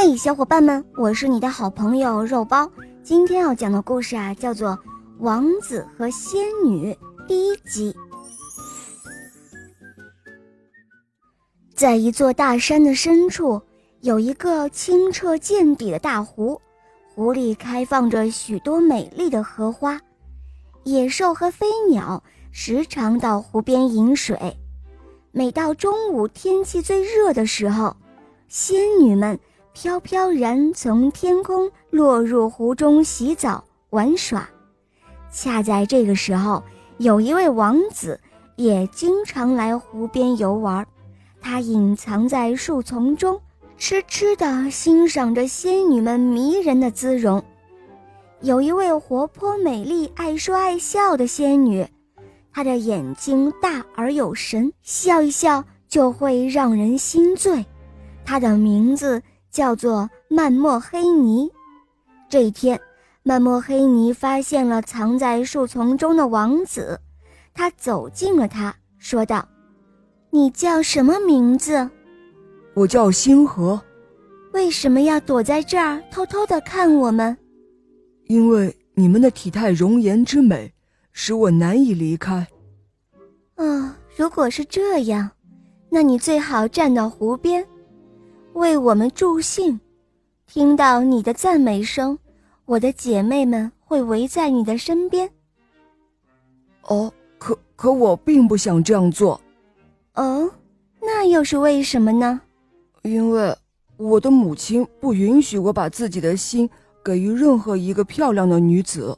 嘿，小伙伴们，我是你的好朋友肉包。今天要讲的故事啊，叫做《王子和仙女》第一集。在一座大山的深处，有一个清澈见底的大湖，湖里开放着许多美丽的荷花，野兽和飞鸟时常到湖边饮水。每到中午天气最热的时候，仙女们。飘飘然从天空落入湖中洗澡玩耍，恰在这个时候，有一位王子也经常来湖边游玩。他隐藏在树丛中，痴痴地欣赏着仙女们迷人的姿容。有一位活泼美丽、爱说爱笑的仙女，她的眼睛大而有神，笑一笑就会让人心醉。她的名字。叫做曼莫黑尼。这一天，曼莫黑尼发现了藏在树丛中的王子，他走近了他，说道：“你叫什么名字？”“我叫星河。”“为什么要躲在这儿偷偷的看我们？”“因为你们的体态容颜之美，使我难以离开。”“啊，如果是这样，那你最好站到湖边。”为我们助兴，听到你的赞美声，我的姐妹们会围在你的身边。哦，可可我并不想这样做。哦，那又是为什么呢？因为我的母亲不允许我把自己的心给予任何一个漂亮的女子。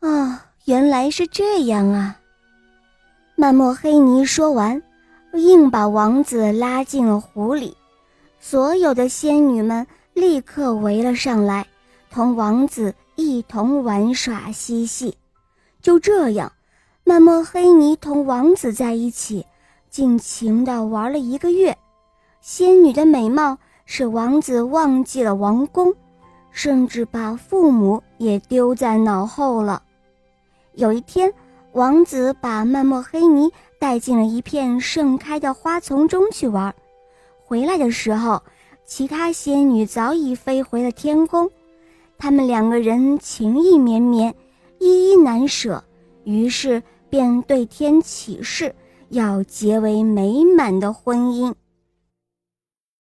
啊，原来是这样啊！曼莫黑尼说完，硬把王子拉进了湖里。所有的仙女们立刻围了上来，同王子一同玩耍嬉戏。就这样，曼莫黑尼同王子在一起，尽情地玩了一个月。仙女的美貌使王子忘记了王宫，甚至把父母也丢在脑后了。有一天，王子把曼莫黑尼带进了一片盛开的花丛中去玩。回来的时候，其他仙女早已飞回了天宫，他们两个人情意绵绵，依依难舍，于是便对天起誓，要结为美满的婚姻。